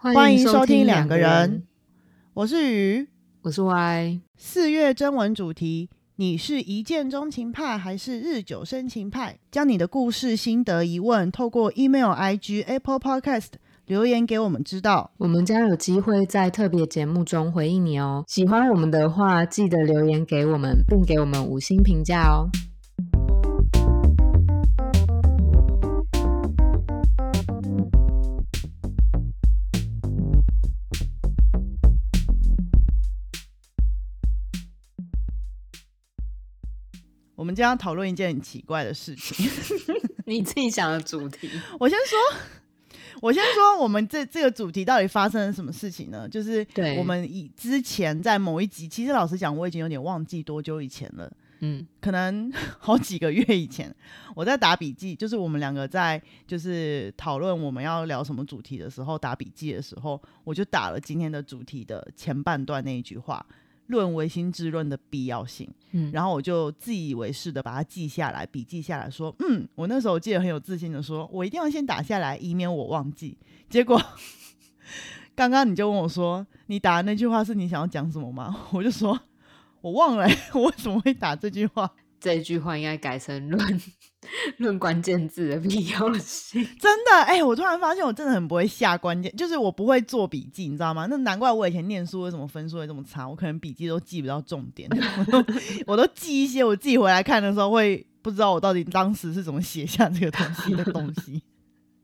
欢迎收听两个人，我是鱼，我是 Y。四月征文主题：你是一见钟情派还是日久生情派？将你的故事、心得、疑问透过 email、IG、Apple Podcast 留言给我们知道，我们将有机会在特别节目中回应你哦。喜欢我们的话，记得留言给我们，并给我们五星评价哦。我们将要讨论一件很奇怪的事情。你自己想的主题，我先说，我先说，我们这这个主题到底发生了什么事情呢？就是我们以之前在某一集，其实老实讲，我已经有点忘记多久以前了。嗯，可能好几个月以前，我在打笔记，就是我们两个在就是讨论我们要聊什么主题的时候，打笔记的时候，我就打了今天的主题的前半段那一句话。论唯心之论的必要性，嗯，然后我就自以为是的把它记下来，笔记下来说，嗯，我那时候记得很有自信的说，我一定要先打下来，以免我忘记。结果 刚刚你就问我说，你打的那句话是你想要讲什么吗？我就说我忘了，我为什么会打这句话？这句话应该改成论论关键字的必要性。真的，哎，我突然发现我真的很不会下关键，就是我不会做笔记，你知道吗？那难怪我以前念书为什么分数会这么差，我可能笔记都记不到重点，我都 我都记一些我自己回来看的时候会不知道我到底当时是怎么写下这个东西的东西，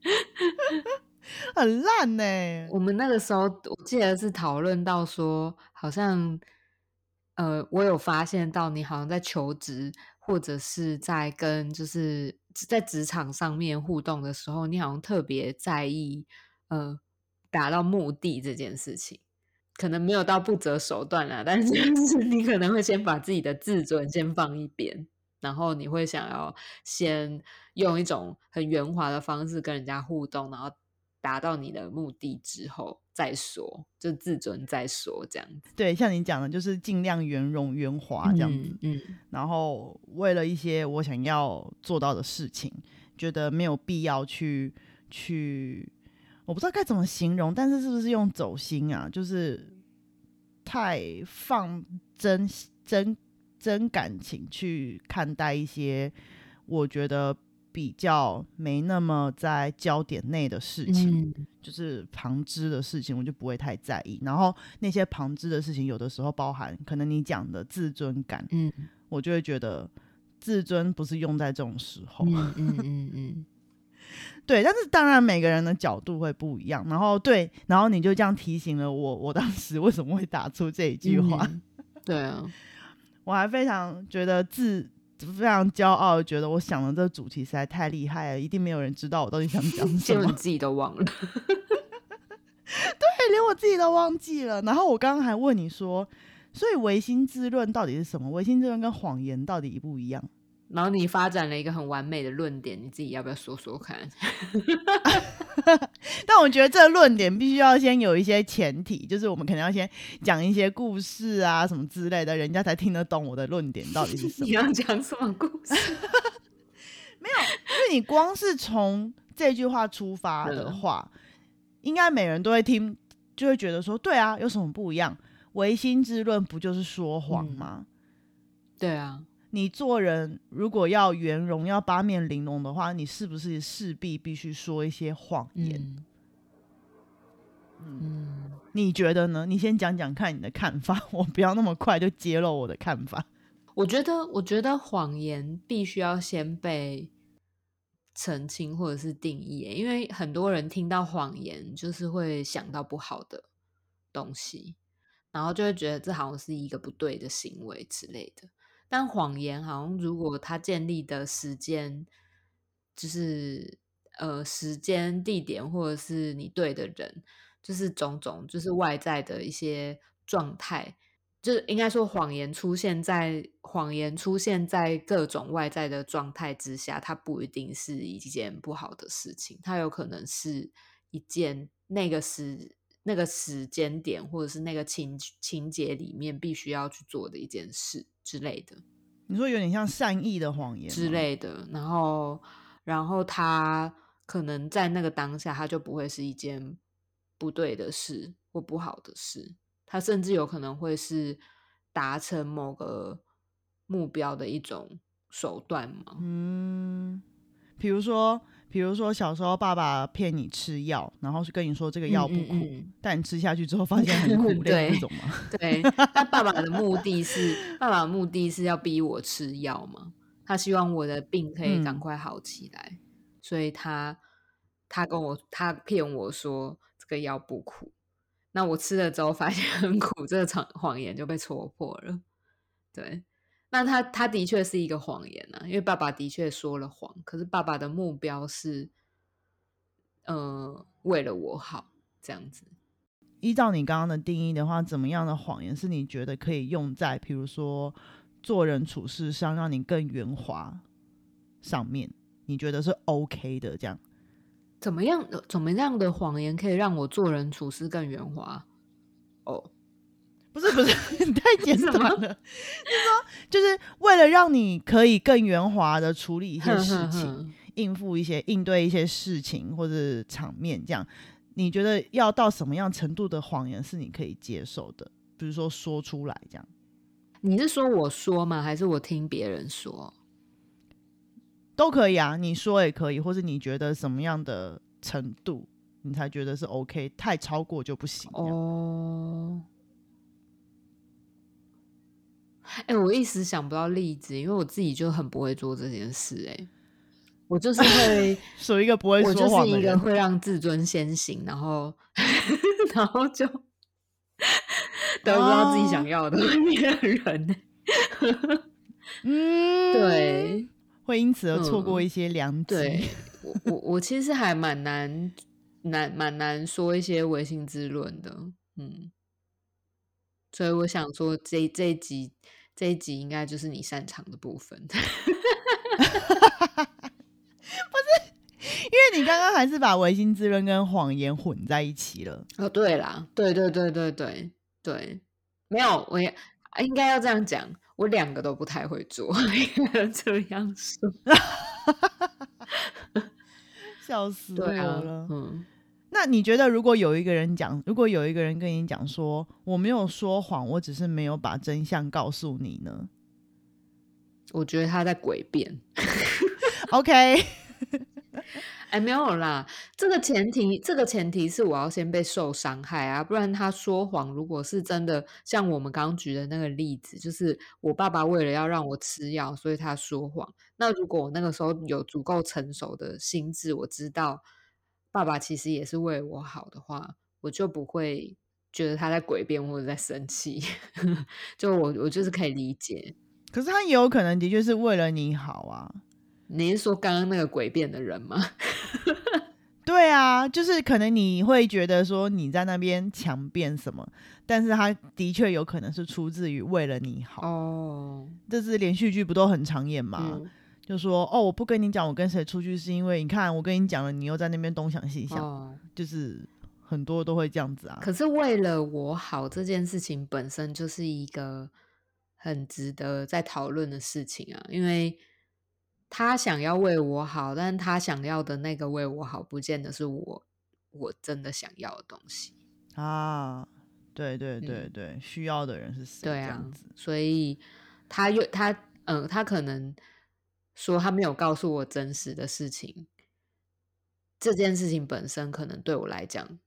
很烂呢。我们那个时候我记得是讨论到说，好像。呃，我有发现到你好像在求职，或者是在跟就是在职场上面互动的时候，你好像特别在意呃达到目的这件事情，可能没有到不择手段啦，但是 你可能会先把自己的自尊先放一边，然后你会想要先用一种很圆滑的方式跟人家互动，然后。达到你的目的之后再说，就自尊再说这样子。对，像你讲的，就是尽量圆融圆滑这样子。嗯，然后为了一些我想要做到的事情，觉得没有必要去去，我不知道该怎么形容，但是是不是用走心啊？就是太放真真真感情去看待一些，我觉得。比较没那么在焦点内的事情，就是旁支的事情，我就不会太在意。然后那些旁支的事情，有的时候包含可能你讲的自尊感，嗯，我就会觉得自尊不是用在这种时候。嗯嗯嗯，对。但是当然每个人的角度会不一样。然后对，然后你就这样提醒了我，我当时为什么会打出这一句话？对啊，我还非常觉得自。非常骄傲，觉得我想的这个主题实在太厉害了，一定没有人知道我到底想讲什么，连自己都忘了。对，连我自己都忘记了。然后我刚刚还问你说，所以唯心之论到底是什么？唯心之论跟谎言到底一不一样？然后你发展了一个很完美的论点，你自己要不要说说看？但我觉得这个论点必须要先有一些前提，就是我们可能要先讲一些故事啊什么之类的，人家才听得懂我的论点到底是什么。你要讲什么故事？没有，因为你光是从这句话出发的话，应该每人都会听，就会觉得说，对啊，有什么不一样？唯心之论不就是说谎吗？对啊。你做人如果要圆融、要八面玲珑的话，你是不是势必必须说一些谎言？嗯，你觉得呢？你先讲讲看你的看法，我不要那么快就揭露我的看法。我觉得，我觉得谎言必须要先被澄清或者是定义，因为很多人听到谎言就是会想到不好的东西，然后就会觉得这好像是一个不对的行为之类的。但谎言好像，如果它建立的时间，就是呃时间、地点，或者是你对的人，就是种种，就是外在的一些状态，就是应该说谎言出现在谎言出现在各种外在的状态之下，它不一定是一件不好的事情，它有可能是一件那个时那个时间点，或者是那个情情节里面必须要去做的一件事。之类的，你说有点像善意的谎言之类的，然后，然后他可能在那个当下，他就不会是一件不对的事或不好的事，他甚至有可能会是达成某个目标的一种手段嘛？嗯，比如说。比如说小时候爸爸骗你吃药，然后是跟你说这个药不苦，但你吃下去之后发现很 苦，对这种吗？对，那爸爸的目的是，爸爸的目的是要逼我吃药吗？他希望我的病可以赶快好起来，所以他他跟我他骗我说这个药不苦，那我吃了之后发现很苦，这个谎谎言就被戳破了，对。那他他的确是一个谎言啊，因为爸爸的确说了谎，可是爸爸的目标是，呃，为了我好这样子。依照你刚刚的定义的话，怎么样的谎言是你觉得可以用在，比如说做人处事上，让你更圆滑上面？你觉得是 OK 的？这样怎么样？怎么样的谎言可以让我做人处事更圆滑？哦。不是不是，你太简短了。就是说，就是为了让你可以更圆滑的处理一些事情，应付一些应对一些事情或者场面，这样你觉得要到什么样程度的谎言是你可以接受的？比如说说出来这样。你是说我说吗？还是我听别人说？都可以啊，你说也可以，或是你觉得什么样的程度你才觉得是 OK？太超过就不行哦。哎，我一时想不到例子，因为我自己就很不会做这件事。哎，我就是会 属于一个不会说谎的人，会让自尊先行，然后 然后就 得不到自己想要的那个人。嗯，对，会因此而错过一些良机。我我我其实还蛮难难蛮难说一些唯心之论的。嗯，所以我想说这这一集。这一集应该就是你擅长的部分，不是？因为你刚刚还是把唯心之论跟谎言混在一起了。哦，对啦，对对对对对对，没有，我也应该要这样讲，我两个都不太会做，这样说，笑死我了，嗯。那你觉得，如果有一个人讲，如果有一个人跟你讲说，我没有说谎，我只是没有把真相告诉你呢？我觉得他在诡辩。OK，哎，没有啦，这个前提，这个前提是我要先被受伤害啊，不然他说谎，如果是真的，像我们刚刚举的那个例子，就是我爸爸为了要让我吃药，所以他说谎。那如果我那个时候有足够成熟的心智，我知道。爸爸其实也是为我好的话，我就不会觉得他在诡辩或者在生气。就我我就是可以理解，可是他也有可能的确是为了你好啊。你是说刚刚那个诡辩的人吗？对啊，就是可能你会觉得说你在那边强辩什么，但是他的确有可能是出自于为了你好。哦，这是连续剧不都很常演吗？就说哦，我不跟你讲，我跟谁出去是因为你看我跟你讲了，你又在那边东想西想，就是很多都会这样子啊。可是为了我好这件事情本身就是一个很值得在讨论的事情啊，因为他想要为我好，但他想要的那个为我好，不见得是我我真的想要的东西啊。对对对对，需要的人是谁？这样子，所以他又他嗯，他可能。说他没有告诉我真实的事情，这件事情本身可能对我来讲，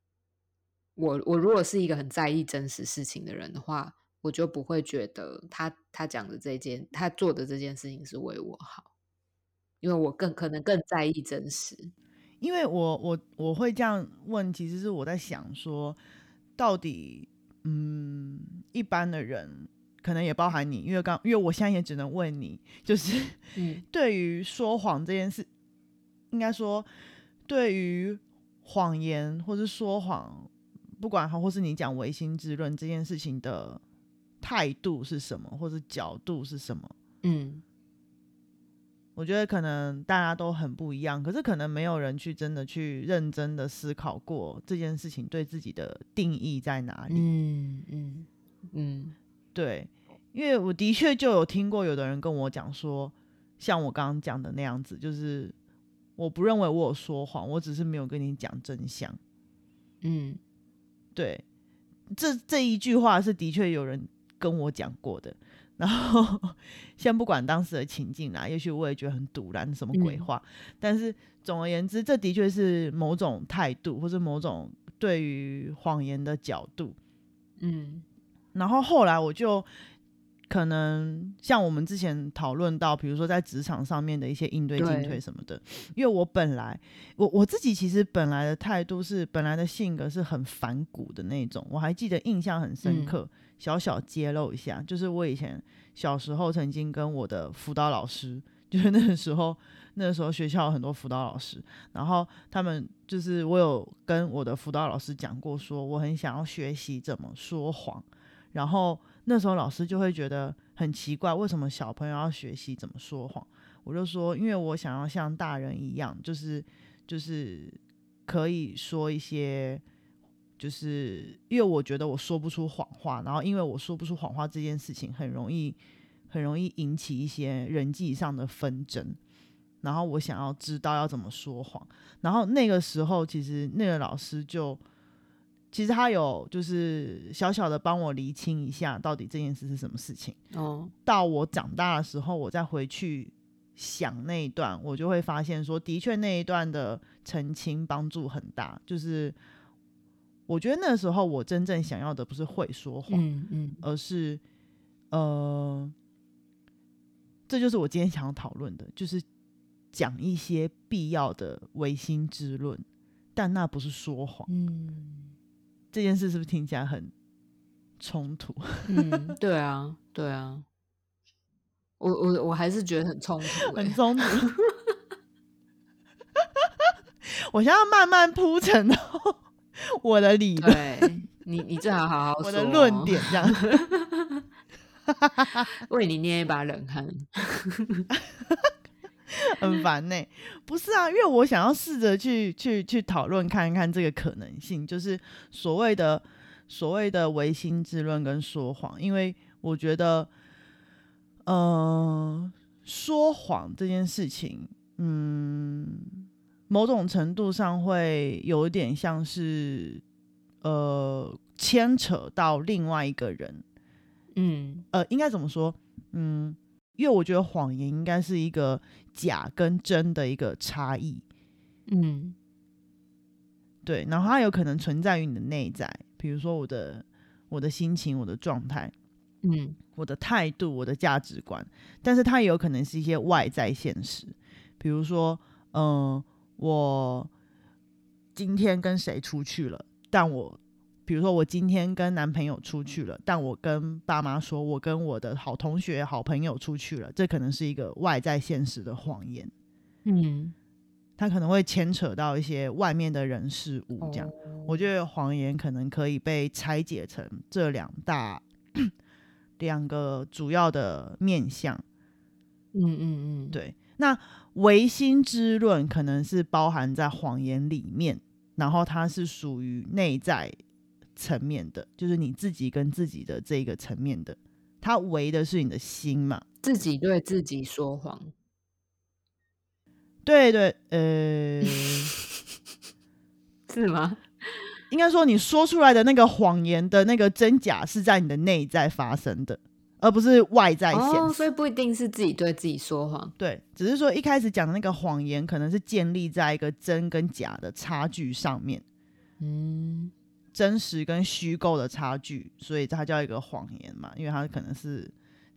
我我如果是一个很在意真实事情的人的话，我就不会觉得他他讲的这件他做的这件事情是为我好，因为我更可能更在意真实。因为我我我会这样问，其实是我在想说，到底嗯，一般的人。可能也包含你，因为刚，因为我现在也只能问你，就是 对于说谎这件事，应该说对于谎言或是说谎，不管好或是你讲唯心之论这件事情的态度是什么，或者角度是什么？嗯，我觉得可能大家都很不一样，可是可能没有人去真的去认真的思考过这件事情对自己的定义在哪里。嗯嗯嗯，对。因为我的确就有听过有的人跟我讲说，像我刚刚讲的那样子，就是我不认为我有说谎，我只是没有跟你讲真相。嗯，对，这这一句话是的确有人跟我讲过的。然后先不管当时的情境啦，也许我也觉得很堵然，什么鬼话。但是总而言之，这的确是某种态度，或是某种对于谎言的角度。嗯，然后后来我就。可能像我们之前讨论到，比如说在职场上面的一些应对进退什么的，因为我本来我我自己其实本来的态度是，本来的性格是很反骨的那种。我还记得印象很深刻，小小揭露一下，就是我以前小时候曾经跟我的辅导老师，就是那个时候那个时候学校有很多辅导老师，然后他们就是我有跟我的辅导老师讲过，说我很想要学习怎么说谎，然后。那时候老师就会觉得很奇怪，为什么小朋友要学习怎么说谎？我就说，因为我想要像大人一样，就是就是可以说一些，就是因为我觉得我说不出谎话，然后因为我说不出谎话这件事情很容易很容易引起一些人际上的纷争，然后我想要知道要怎么说谎，然后那个时候其实那个老师就。其实他有就是小小的帮我厘清一下，到底这件事是什么事情。哦，到我长大的时候，我再回去想那一段，我就会发现说，的确那一段的澄清帮助很大。就是我觉得那时候我真正想要的不是会说谎，嗯嗯，而是呃，这就是我今天想要讨论的，就是讲一些必要的唯心之论，但那不是说谎，嗯。这件事是不是听起来很冲突？嗯，对啊，对啊，我我我还是觉得很冲突，很冲突。我现在要慢慢铺陈我的理论，你你最好好好我的论点，这样 为你捏一把冷汗。很烦呢，不是啊，因为我想要试着去去去讨论看一看这个可能性，就是所谓的所谓的唯心之论跟说谎，因为我觉得，呃，说谎这件事情，嗯，某种程度上会有点像是，呃，牵扯到另外一个人，嗯，呃，应该怎么说，嗯。因为我觉得谎言应该是一个假跟真的一个差异，嗯，对，然后它有可能存在于你的内在，比如说我的我的心情、我的状态，嗯，我的态度、我的价值观，但是它也有可能是一些外在现实，比如说，嗯，我今天跟谁出去了，但我。比如说，我今天跟男朋友出去了，但我跟爸妈说我跟我的好同学、好朋友出去了，这可能是一个外在现实的谎言。嗯，他可能会牵扯到一些外面的人事物，这样。我觉得谎言可能可以被拆解成这两大两个主要的面向。嗯嗯嗯，对。那唯心之论可能是包含在谎言里面，然后它是属于内在。层面的，就是你自己跟自己的这个层面的，它围的是你的心嘛？自己对自己说谎，对对，呃，是吗？应该说你说出来的那个谎言的那个真假是在你的内在发生的，而不是外在显。所以不一定是自己对自己说谎，对，只是说一开始讲的那个谎言，可能是建立在一个真跟假的差距上面。嗯。真实跟虚构的差距，所以它叫一个谎言嘛？因为它可能是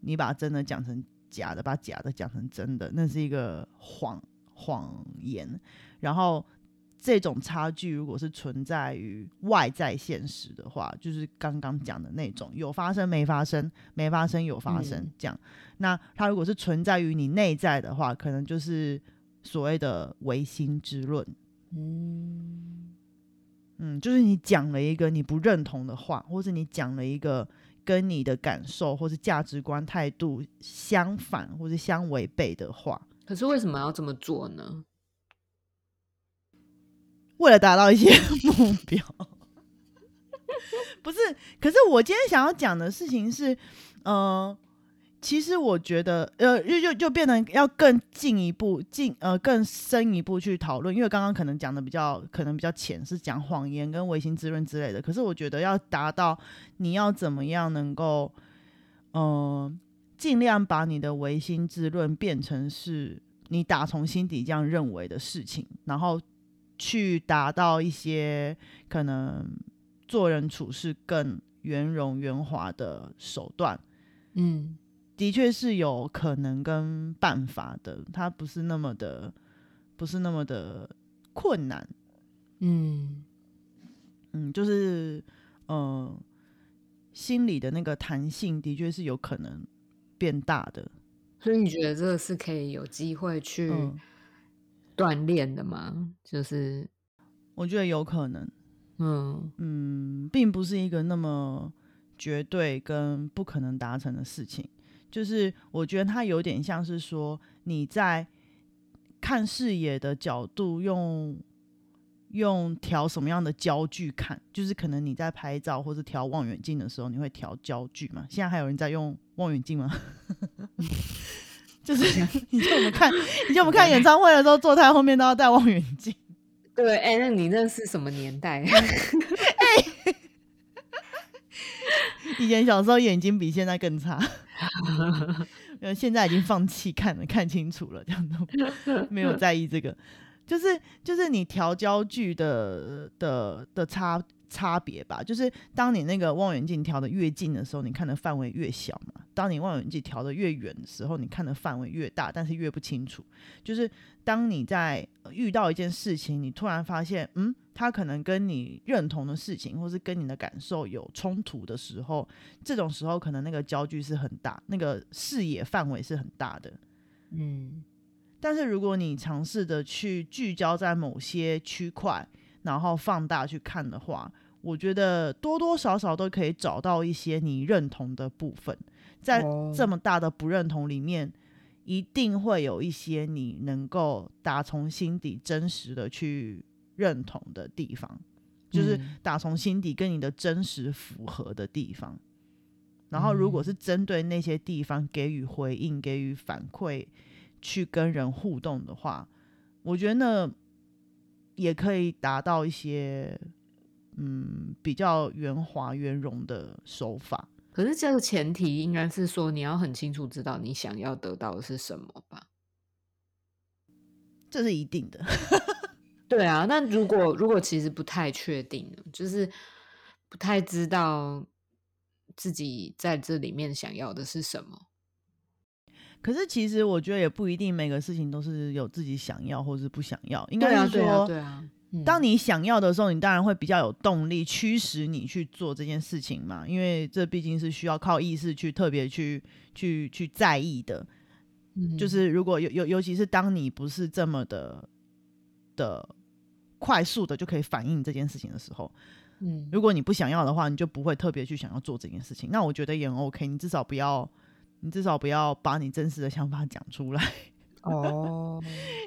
你把真的讲成假的，把假的讲成真的，那是一个谎谎言。然后这种差距如果是存在于外在现实的话，就是刚刚讲的那种有发生没发生，没发生有发生这样。那它如果是存在于你内在的话，可能就是所谓的唯心之论。嗯。嗯，就是你讲了一个你不认同的话，或者你讲了一个跟你的感受或者价值观态度相反或者相违背的话，可是为什么要这么做呢？为了达到一些 目标，不是？可是我今天想要讲的事情是，呃，其实我觉得，呃，就就就变成要更进一步，进呃更深一步去讨论，因为刚刚可能讲的比较可能比较浅，是讲谎言跟唯心滋润之类的。可是我觉得要达到，你要怎么样能够，嗯，尽量把你的唯心滋润变成是你打从心底这样认为的事情，然后去达到一些可能做人处事更圆融圆滑的手段，嗯。的确是有可能跟办法的，它不是那么的，不是那么的困难。嗯嗯，就是呃，心理的那个弹性的确是有可能变大的。所以你觉得这个是可以有机会去锻炼的吗？就是我觉得有可能。嗯嗯，并不是一个那么绝对跟不可能达成的事情。就是我觉得它有点像是说你在看视野的角度，用用调什么样的焦距看，就是可能你在拍照或者调望远镜的时候，你会调焦距嘛？现在还有人在用望远镜吗？就是 以前我们看以前我们看演唱会的时候，坐在后面都要戴望远镜。对，哎，那你那是什么年代？哎，以前小时候眼睛比现在更差。现在已经放弃看了，看清楚了，这样都 没有在意这个，就是就是你调焦距的的的差差别吧。就是当你那个望远镜调的越近的时候，你看的范围越小嘛；当你望远镜调的越远的时候，你看的范围越大，但是越不清楚。就是当你在遇到一件事情，你突然发现，嗯。他可能跟你认同的事情，或是跟你的感受有冲突的时候，这种时候可能那个焦距是很大，那个视野范围是很大的。嗯，但是如果你尝试的去聚焦在某些区块，然后放大去看的话，我觉得多多少少都可以找到一些你认同的部分。在这么大的不认同里面，一定会有一些你能够打从心底真实的去。认同的地方，就是打从心底跟你的真实符合的地方。然后，如果是针对那些地方给予回应、给予反馈，去跟人互动的话，我觉得那也可以达到一些嗯比较圆滑、圆融的手法。可是，这个前提应该是说，你要很清楚知道你想要得到的是什么吧？这是一定的。对啊，那如果如果其实不太确定，就是不太知道自己在这里面想要的是什么。可是其实我觉得也不一定每个事情都是有自己想要或是不想要。应该是说，对啊，当你想要的时候，你当然会比较有动力驱使你去做这件事情嘛，因为这毕竟是需要靠意识去特别去去去在意的。就是如果尤尤尤其是当你不是这么的的。快速的就可以反映这件事情的时候，嗯，如果你不想要的话，你就不会特别去想要做这件事情。那我觉得也 OK，你至少不要，你至少不要把你真实的想法讲出来。哦，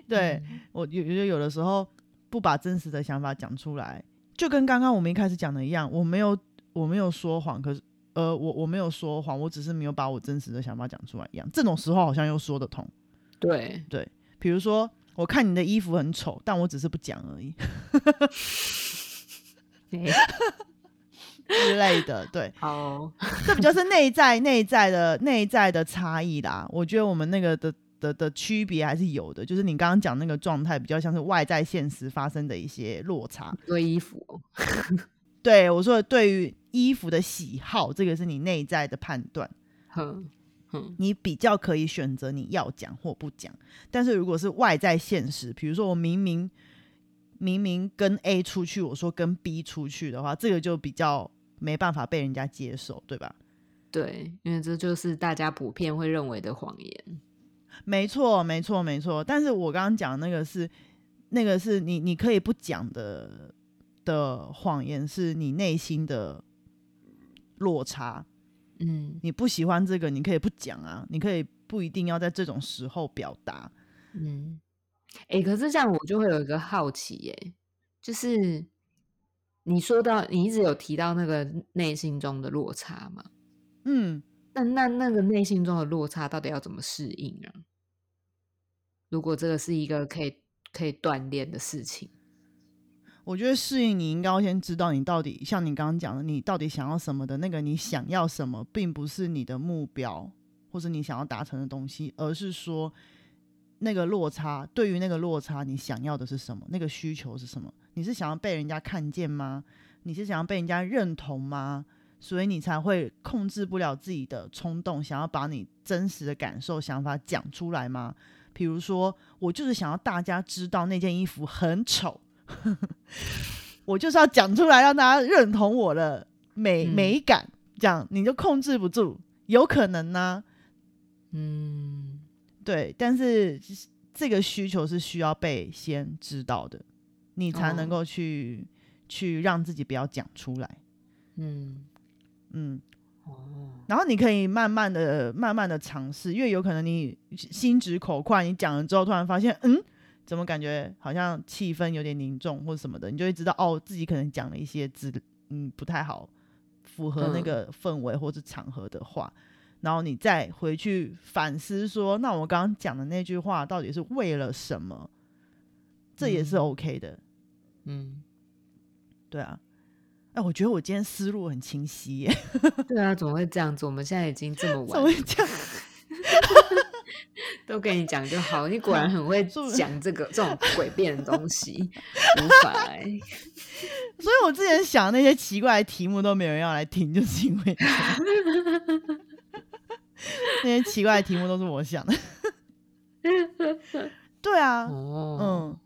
对我有觉得有的时候不把真实的想法讲出来，就跟刚刚我们一开始讲的一样，我没有我没有说谎，可是呃，我我没有说谎，我只是没有把我真实的想法讲出来一样。这种时候好像又说得通。对对，比如说。我看你的衣服很丑，但我只是不讲而已，之类的。对，好，这比较是内在、内在的、内在的差异啦？我觉得我们那个的的的区别还是有的，就是你刚刚讲那个状态，比较像是外在现实发生的一些落差。对衣服，对我说，对于衣服的喜好，这个是你内在的判断。你比较可以选择你要讲或不讲，但是如果是外在现实，比如说我明明明明跟 A 出去，我说跟 B 出去的话，这个就比较没办法被人家接受，对吧？对，因为这就是大家普遍会认为的谎言。没错，没错，没错。但是我刚刚讲那个是那个是你你可以不讲的的谎言，是你内心的落差。嗯，你不喜欢这个，你可以不讲啊，你可以不一定要在这种时候表达。嗯，哎，可是这样我就会有一个好奇，哎，就是你说到你一直有提到那个内心中的落差嘛？嗯，那那那个内心中的落差到底要怎么适应啊？如果这个是一个可以可以锻炼的事情，我觉得适应你应该要先知道你到底像你刚刚讲的，你到底想要什么的那个你想要什么，并不是你的目标或者你想要达成的东西，而是说那个落差对于那个落差你想要的是什么，那个需求是什么？你是想要被人家看见吗？你是想要被人家认同吗？所以你才会控制不了自己的冲动，想要把你真实的感受、想法讲出来吗？比如说，我就是想要大家知道那件衣服很丑，我就是要讲出来，让大家认同我的美美感，这样你就控制不住，有可能呢。嗯，对，但是这个需求是需要被先知道的，你才能够去去让自己不要讲出来。嗯。嗯，哦，然后你可以慢慢的、慢慢的尝试，因为有可能你心直口快，你讲了之后，突然发现，嗯，怎么感觉好像气氛有点凝重或者什么的，你就会知道，哦，自己可能讲了一些字，嗯，不太好，符合那个氛围或者场合的话，然后你再回去反思，说，那我刚刚讲的那句话到底是为了什么？这也是 OK 的，嗯，对啊。哎，我觉得我今天思路很清晰耶。对啊，怎么会这样子？我们现在已经这么晚，怎么会这样？都跟你讲就好。你果然很会讲这个这种诡辩的东西，无法。所以我之前想那些奇怪的题目都没有人要来听，就是因为那些奇怪的题目都是我想的。对啊，嗯。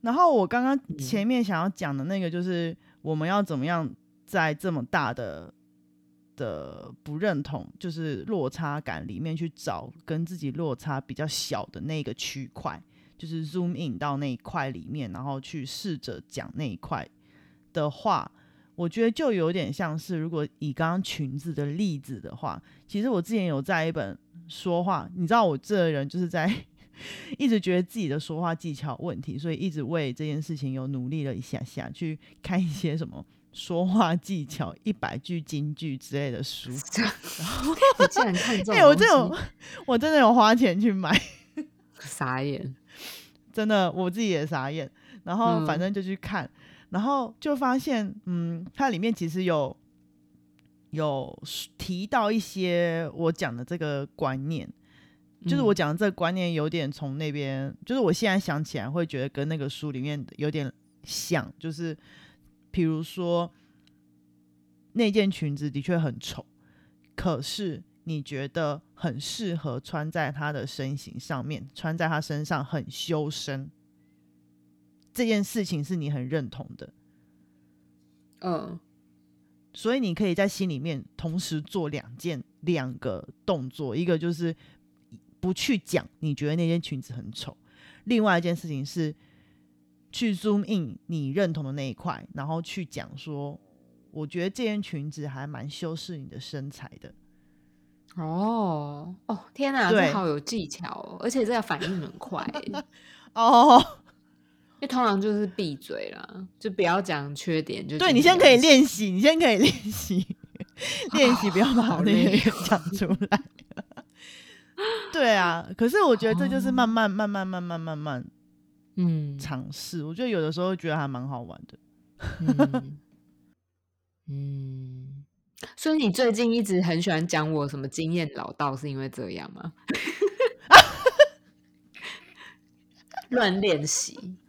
然后我刚刚前面想要讲的那个就是。我们要怎么样在这么大的的不认同，就是落差感里面去找跟自己落差比较小的那个区块，就是 zoom in 到那一块里面，然后去试着讲那一块的话，我觉得就有点像是，如果以刚刚裙子的例子的话，其实我之前有在一本说话，你知道我这人就是在 一直觉得自己的说话技巧问题，所以一直为这件事情有努力了一下下，去看一些什么。说话技巧一百句金句之类的书，然后我 竟然看中，哎，我这种我真的有花钱去买，傻眼，真的我自己也傻眼。然后反正就去看，然后就发现，嗯，它里面其实有有提到一些我讲的这个观念，就是我讲的这个观念有点从那边，就是我现在想起来会觉得跟那个书里面有点像，就是。比如说，那件裙子的确很丑，可是你觉得很适合穿在她的身形上面，穿在她身上很修身，这件事情是你很认同的，嗯，所以你可以在心里面同时做两件两个动作，一个就是不去讲你觉得那件裙子很丑，另外一件事情是。去 zoom in 你认同的那一块，然后去讲说，我觉得这件裙子还蛮修饰你的身材的。哦哦，天哪，这好有技巧哦，而且这个反应很快。哦，就通常就是闭嘴啦就不要讲缺点就对你先可以练习你先可以练习练习不要把好的讲出来。对啊可是我觉得这就是慢慢慢慢慢慢慢慢嗯。尝试我觉得有的时候觉得还蛮好玩的嗯。所以你最近一直很喜欢讲我什么经验老道是因为这样吗？乱练习。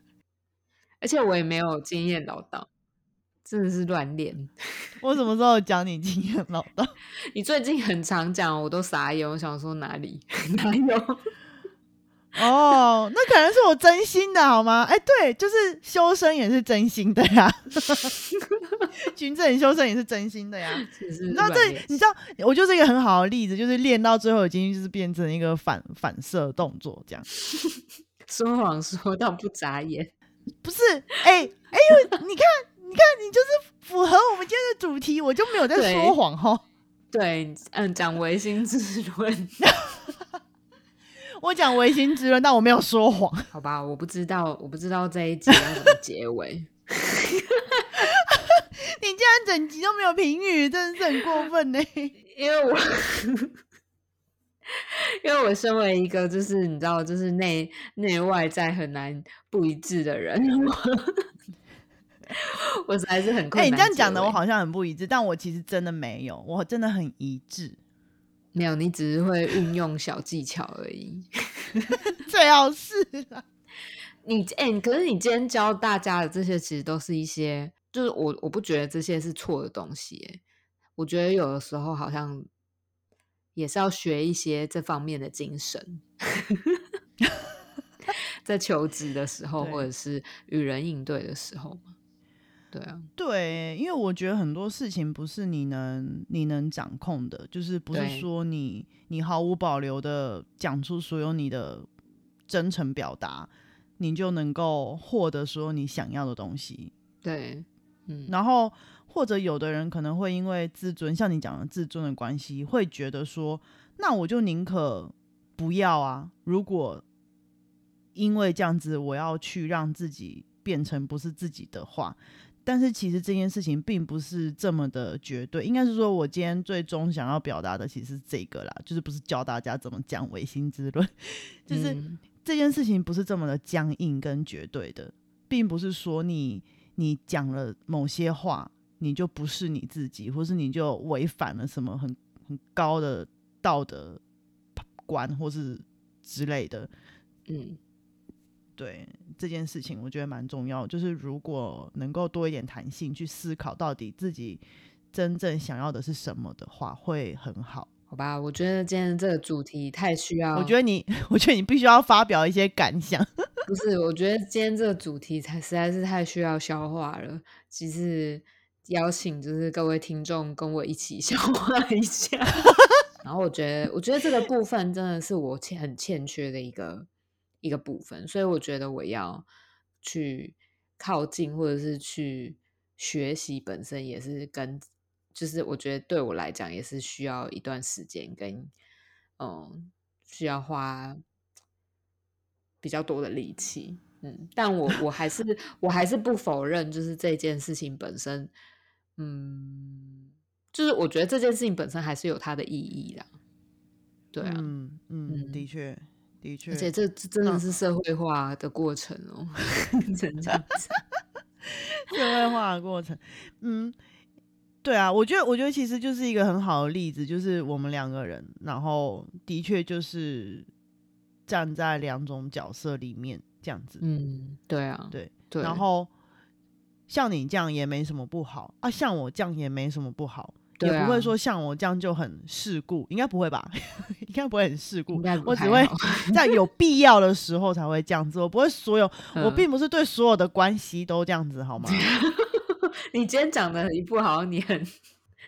而且我也没有经验老道，真的是乱练。我什么时候讲你经验老道？你最近很常讲，我都傻眼。我想说哪里 哪有？哦，那可能是我真心的，好吗？哎，对，就是修身也是真心的呀，君子修身也是真心的呀。那这你知道，我就是一个很好的例子，就是练到最后已经就是变成一个反反射动作这样。说谎说到不眨眼，不是？哎哎呦，你看，你看，你就是符合我们今天的主题，我就没有在说谎哈。对，嗯，讲唯心之论。我讲唯心之论，但我没有说谎，好吧？我不知道，我不知道这一集要怎么结尾。你竟然整集都没有评语，真的是很过分呢。因为我，因为我身为一个就是你知道，就是内内外在很难不一致的人，我实在是很困难。哎，你这样讲的，我好像很不一致，但我其实真的没有，我真的很一致。没有，你只是会运用小技巧而已。最好是啊，你哎，可是你今天教大家的这些，其实都是一些，就是我我不觉得这些是错的东西。哎，我觉得有的时候好像也是要学一些这方面的精神，在求职的时候，或者是与人应对的时候嘛。对啊，对，因为我觉得很多事情不是你能你能掌控的，就是不是说你你毫无保留的讲出所有你的真诚表达，你就能够获得所有你想要的东西。对，嗯，然后或者有的人可能会因为自尊，像你讲的自尊的关系，会觉得说，那我就宁可不要啊。如果因为这样子，我要去让自己变成不是自己的话。但是其实这件事情并不是这么的绝对，应该是说我今天最终想要表达的其实是这个啦，就是不是教大家怎么讲唯心之论，就是这件事情不是这么的僵硬跟绝对的，并不是说你你讲了某些话，你就不是你自己，或是你就违反了什么很很高的道德观，或是之类的，嗯。对这件事情，我觉得蛮重要。就是如果能够多一点弹性去思考，到底自己真正想要的是什么的话，会很好，好吧？我觉得今天这个主题太需要。我觉得你，我觉得你必须要发表一些感想。不是，我觉得今天这个主题才实在是太需要消化了。其实邀请就是各位听众跟我一起 消化一下。然后我觉得，我觉得这个部分真的是我欠很欠缺的一个。一个部分，所以我觉得我要去靠近，或者是去学习，本身也是跟，就是我觉得对我来讲也是需要一段时间，跟嗯，需要花比较多的力气，嗯，但我我还是我还是不否认，就是这件事情本身，嗯，就是我觉得这件事情本身还是有它的意义的，对啊，嗯嗯，的确。的确，而且这这真的是社会化的过程哦，这样子，社会化的过程，嗯，对啊，我觉得，我觉得其实就是一个很好的例子，就是我们两个人，然后的确就是站在两种角色里面这样子，嗯，对啊，对对，然后像你这样也没什么不好啊，像我这样也没什么不好。也不会说像我这样就很世故，应该不会吧？应该不会很世故，我只会 在有必要的时候才会这样子。我不会所有，我并不是对所有的关系都这样子，好吗？你今天讲的一不好，你很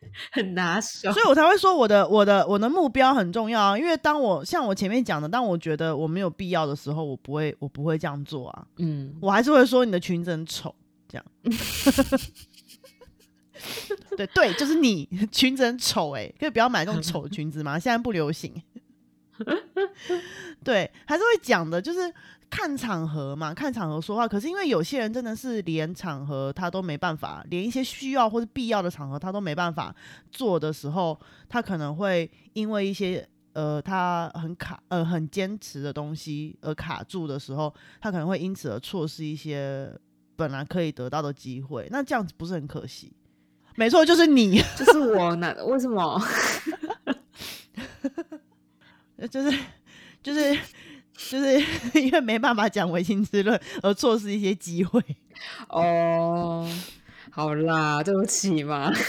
很拿手，所以我才会说我的我的我的目标很重要啊。因为当我像我前面讲的，当我觉得我没有必要的时候，我不会我不会这样做啊。嗯，我还是会说你的裙子很丑，这样。对对，就是你 裙子很丑哎，可以不要买这种丑的裙子吗？现在不流行。对，还是会讲的，就是看场合嘛，看场合说话。可是因为有些人真的是连场合他都没办法，连一些需要或者必要的场合他都没办法做的时候，他可能会因为一些呃他很卡呃很坚持的东西而卡住的时候，他可能会因此而错失一些本来可以得到的机会。那这样子不是很可惜？没错，就是你，就是我。那为什么？就是就是就是 因为没办法讲唯心之论，而错失一些机会。哦，好啦，对不起嘛。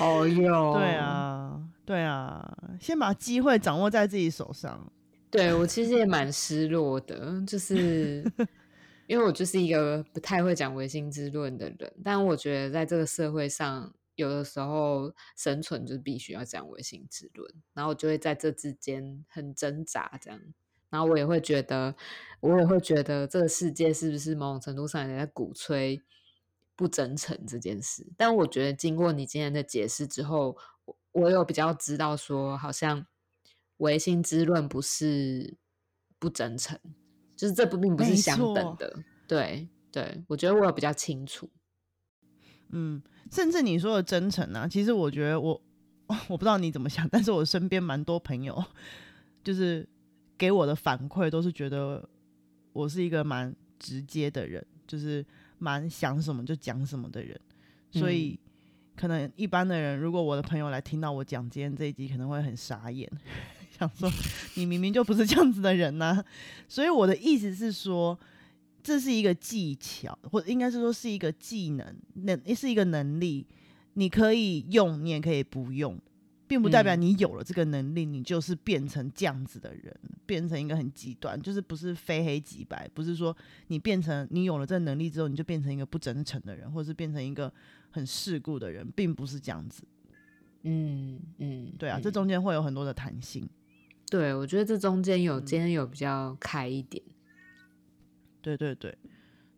哦哟，对啊，对啊，先把机会掌握在自己手上。对我其实也蛮失落的，就是。因为我就是一个不太会讲唯心之论的人，但我觉得在这个社会上，有的时候生存就是必须要讲唯心之论，然后我就会在这之间很挣扎，这样，然后我也会觉得，我也会觉得这个世界是不是某种程度上也在鼓吹不真诚这件事？但我觉得经过你今天的解释之后，我我有比较知道说，好像唯心之论不是不真诚。就是这不并不是相等的，对对我觉得我有比较清楚。嗯，甚至你说的真诚啊，其实我觉得我 我不知道你怎么想，但是我身边蛮多朋友，就是给我的反馈都是觉得我是一个蛮直接的人，就是蛮想什么就讲什么的人，所以可能一般的人，如果我的朋友来听到我讲今天这一集，可能会很傻眼，想说你明明就不是这样子的人呐。所以我的意思是说。这是一个技巧，或者应该是说是一个技能，能是一个能力，你可以用，你也可以不用，并不代表你有了这个能力，你就是变成这样子的人，变成一个很极端，就是不是非黑即白，不是说你变成你有了这个能力之后，你就变成一个不真诚的人，或者是变成一个很世故的人，并不是这样子。嗯嗯，对啊，这中间会有很多的弹性。对，我觉得这中间有今天有比较开一点。对对对，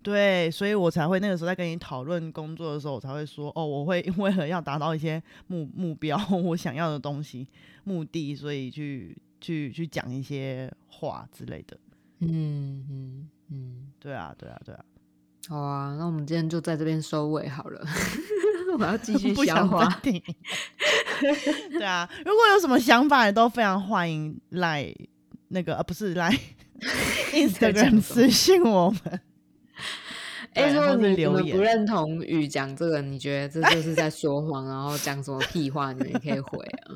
对，所以我才会那个时候在跟你讨论工作的时候，我才会说哦，我会 为了要达到一些目目标，我想要的东西、目的，所以去去去讲一些话之类的。嗯嗯嗯，对啊对啊对啊。好啊，那我们今天就在这边收尾好了。我要继续 消化。对啊，如果有什么想法，也都非常欢迎来那个，呃，不是来。Instagram 私信我们。哎，如果你你们不认同雨讲这个，你觉得这就是在说谎，然后讲什么屁话，你们也可以回啊。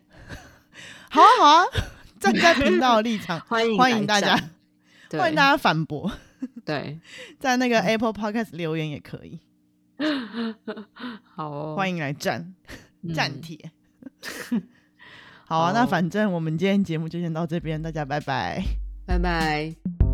好啊好啊，站在频道的立场，欢迎欢迎大家，欢迎大家反驳。对，在那个 Apple Podcast 留言也可以。好哦，欢迎来站站帖。好啊，那反正我们今天节目就先到这边，大家拜拜，拜拜。